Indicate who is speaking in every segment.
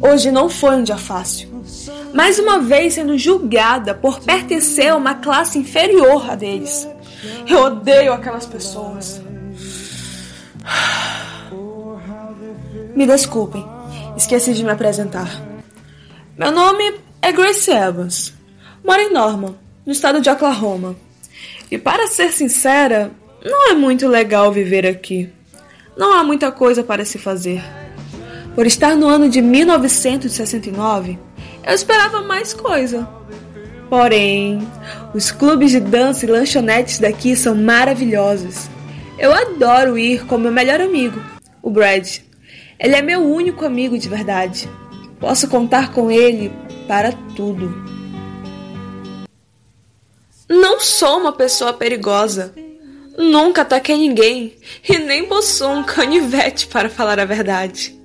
Speaker 1: Hoje não foi um dia fácil. Mais uma vez sendo julgada por pertencer a uma classe inferior a deles. Eu odeio aquelas pessoas. Me desculpem, esqueci de me apresentar. Meu nome é Grace Evans. Moro em Norman, no estado de Oklahoma. E para ser sincera, não é muito legal viver aqui. Não há muita coisa para se fazer. Por estar no ano de 1969, eu esperava mais coisa. Porém, os clubes de dança e lanchonetes daqui são maravilhosos. Eu adoro ir com meu melhor amigo, o Brad. Ele é meu único amigo de verdade. Posso contar com ele para tudo. Não sou uma pessoa perigosa. Nunca ataquei ninguém e nem possuo um canivete para falar a verdade.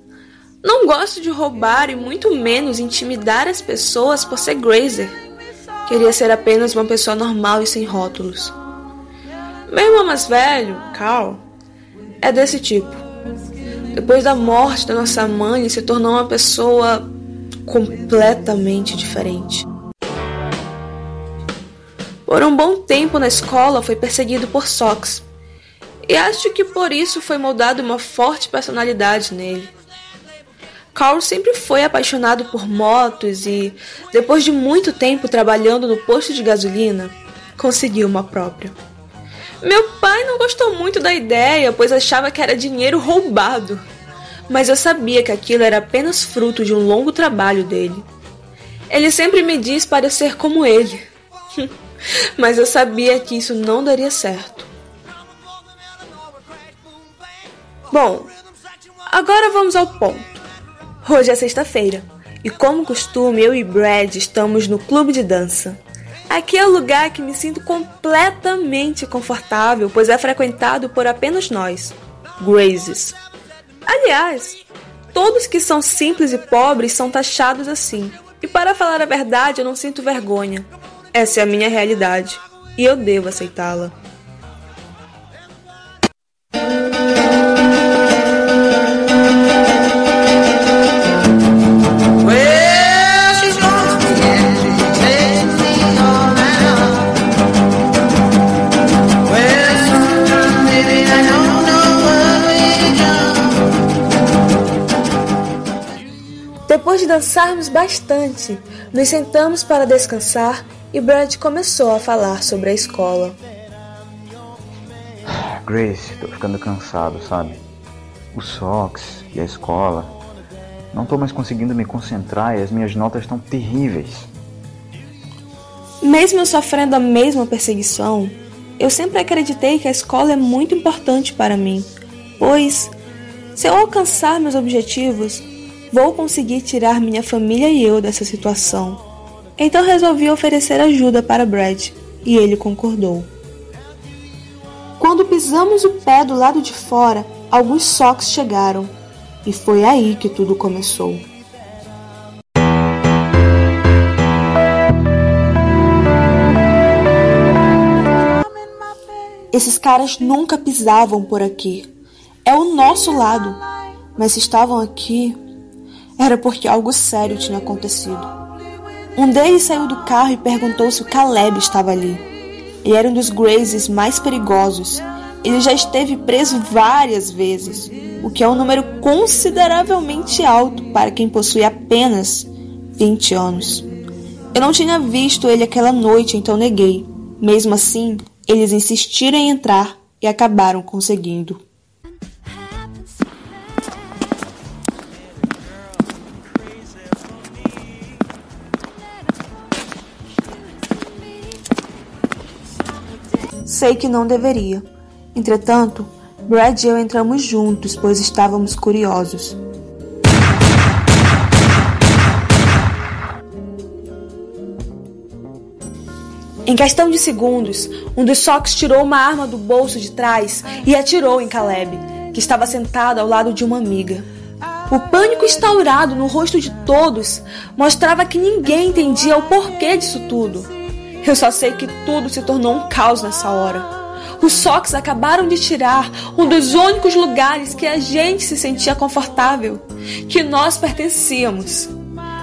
Speaker 1: Não gosto de roubar e muito menos intimidar as pessoas por ser Grazer. Queria ser apenas uma pessoa normal e sem rótulos. Meu irmão mais velho, Carl, é desse tipo. Depois da morte da nossa mãe, se tornou uma pessoa completamente diferente. Por um bom tempo na escola foi perseguido por Sox, e acho que por isso foi moldada uma forte personalidade nele. Carl sempre foi apaixonado por motos e, depois de muito tempo trabalhando no posto de gasolina, conseguiu uma própria. Meu pai não gostou muito da ideia, pois achava que era dinheiro roubado. Mas eu sabia que aquilo era apenas fruto de um longo trabalho dele. Ele sempre me diz para ser como ele. Mas eu sabia que isso não daria certo. Bom, agora vamos ao ponto. Hoje é sexta-feira e, como costume, eu e Brad estamos no clube de dança. Aqui é o lugar que me sinto completamente confortável, pois é frequentado por apenas nós, Grazes. Aliás, todos que são simples e pobres são taxados assim. E para falar a verdade, eu não sinto vergonha. Essa é a minha realidade e eu devo aceitá-la. Depois de dançarmos bastante, nos sentamos para descansar e Brad começou a falar sobre a escola.
Speaker 2: Grace, tô ficando cansado, sabe? O Sox e a escola. Não tô mais conseguindo me concentrar e as minhas notas estão terríveis.
Speaker 1: Mesmo eu sofrendo a mesma perseguição, eu sempre acreditei que a escola é muito importante para mim, pois, se eu alcançar meus objetivos, Vou conseguir tirar minha família e eu dessa situação. Então resolvi oferecer ajuda para Brad e ele concordou. Quando pisamos o pé do lado de fora, alguns soques chegaram e foi aí que tudo começou. Esses caras nunca pisavam por aqui. É o nosso lado. Mas estavam aqui, era porque algo sério tinha acontecido. Um deles saiu do carro e perguntou se o Caleb estava ali. Ele era um dos Grazes mais perigosos. Ele já esteve preso várias vezes, o que é um número consideravelmente alto para quem possui apenas 20 anos. Eu não tinha visto ele aquela noite, então neguei. Mesmo assim, eles insistiram em entrar e acabaram conseguindo. Sei que não deveria. Entretanto, Brad e eu entramos juntos, pois estávamos curiosos. Em questão de segundos, um dos Sox tirou uma arma do bolso de trás e atirou em Caleb, que estava sentado ao lado de uma amiga. O pânico instaurado no rosto de todos mostrava que ninguém entendia o porquê disso tudo. Eu só sei que tudo se tornou um caos nessa hora. Os Sox acabaram de tirar um dos únicos lugares que a gente se sentia confortável, que nós pertencíamos.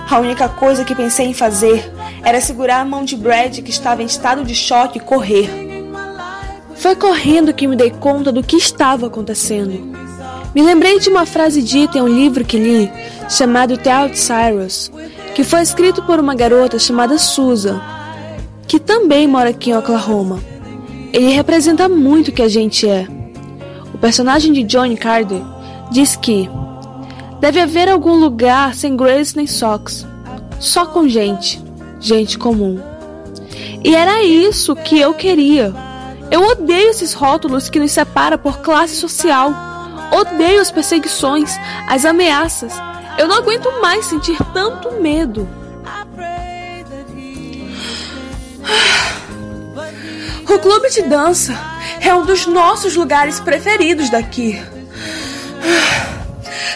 Speaker 1: A única coisa que pensei em fazer era segurar a mão de Brad, que estava em estado de choque, e correr. Foi correndo que me dei conta do que estava acontecendo. Me lembrei de uma frase dita em um livro que li, chamado The Outsiders, que foi escrito por uma garota chamada Susan, que também mora aqui em Oklahoma. Ele representa muito o que a gente é. O personagem de Johnny Carter diz que deve haver algum lugar sem Grace nem Sox, só com gente, gente comum. E era isso que eu queria. Eu odeio esses rótulos que nos separam por classe social. Odeio as perseguições, as ameaças. Eu não aguento mais sentir tanto medo. O clube de dança é um dos nossos lugares preferidos daqui.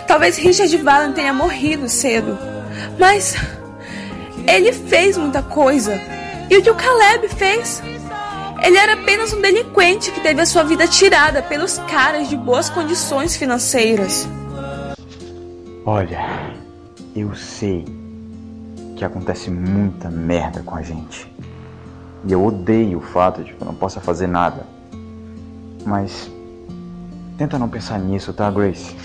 Speaker 1: Talvez Richard Valen tenha morrido cedo, mas ele fez muita coisa. E o que o Caleb fez? Ele era apenas um delinquente que teve a sua vida tirada pelos caras de boas condições financeiras.
Speaker 2: Olha, eu sei que acontece muita merda com a gente. E eu odeio o fato de que eu não possa fazer nada. Mas tenta não pensar nisso, tá, Grace?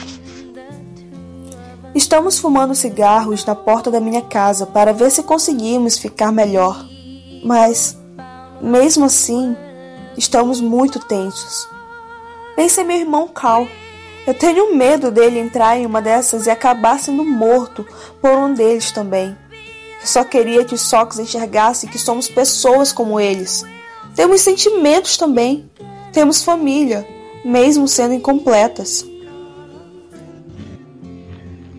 Speaker 1: Estamos fumando cigarros na porta da minha casa para ver se conseguimos ficar melhor. Mas, mesmo assim, estamos muito tensos. Pense em meu irmão Cal. Eu tenho medo dele entrar em uma dessas e acabar sendo morto por um deles também. Só queria que os Sox enxergassem que somos pessoas como eles. Temos sentimentos também. Temos família, mesmo sendo incompletas.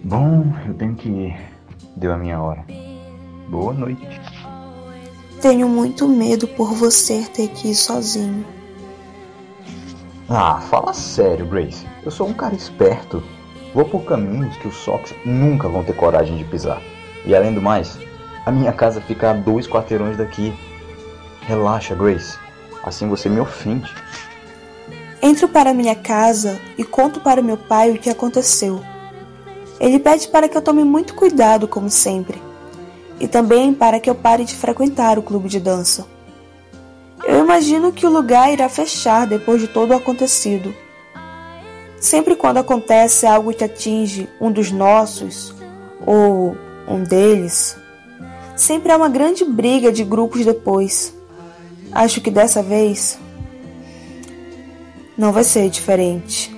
Speaker 2: Bom, eu tenho que ir. Deu a minha hora. Boa noite.
Speaker 1: Tenho muito medo por você ter que ir sozinho.
Speaker 2: Ah, fala sério, Grace. Eu sou um cara esperto. Vou por caminhos que os Sox nunca vão ter coragem de pisar. E além do mais, a minha casa fica a dois quarteirões daqui. Relaxa, Grace. Assim você me ofende.
Speaker 1: Entro para minha casa e conto para meu pai o que aconteceu. Ele pede para que eu tome muito cuidado, como sempre, e também para que eu pare de frequentar o clube de dança. Eu imagino que o lugar irá fechar depois de todo o acontecido. Sempre quando acontece algo que atinge um dos nossos, ou um deles, sempre há uma grande briga de grupos depois. Acho que dessa vez não vai ser diferente.